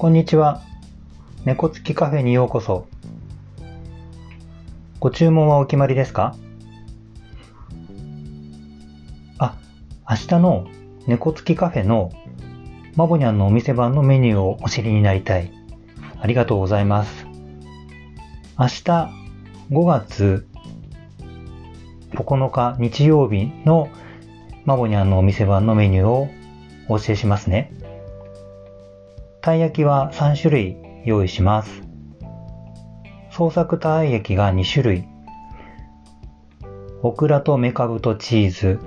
こんにちは。猫付きカフェにようこそ。ご注文はお決まりですか？あ、明日の猫付きカフェのマボニャンのお店番のメニューをお知りになりたい。ありがとうございます。明日5月9日日曜日のマボニャンのお店番のメニューをお教えしますね。たい焼きは3種類用意します。創作たい焼きが2種類。オクラとメカブとチーズ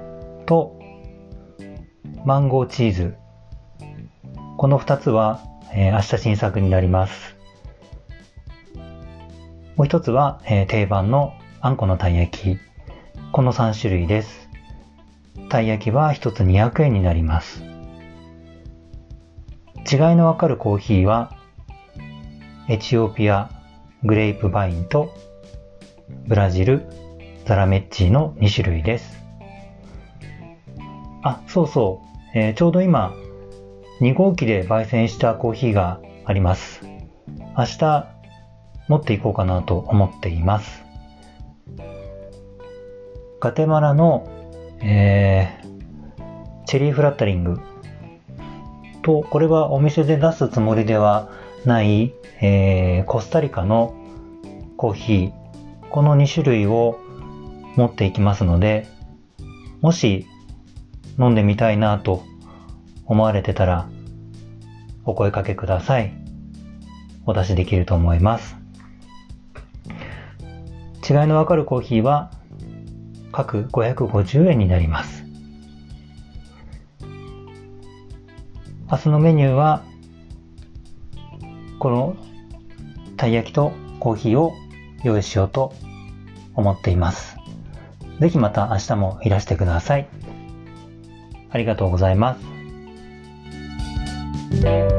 とマンゴーチーズ。この2つは、えー、明日新作になります。もう一つは、えー、定番のあんこのたい焼き。この3種類です。たい焼きは1つ200円になります。違いのわかるコーヒーは、エチオピアグレープバインとブラジルザラメッチの2種類です。あ、そうそう、えー、ちょうど今、2号機で焙煎したコーヒーがあります。明日持っていこうかなと思っています。ガテマラの、えー、チェリーフラッタリングと、これはお店で出すつもりではない、えー、コスタリカのコーヒー、この2種類を持っていきますので、もし飲んでみたいなと思われてたら、お声かけください。お出しできると思います。違いのわかるコーヒーは各550円になります。明日のメニューは、このたい焼きとコーヒーを用意しようと思っています。ぜひまた明日もいらしてください。ありがとうございます。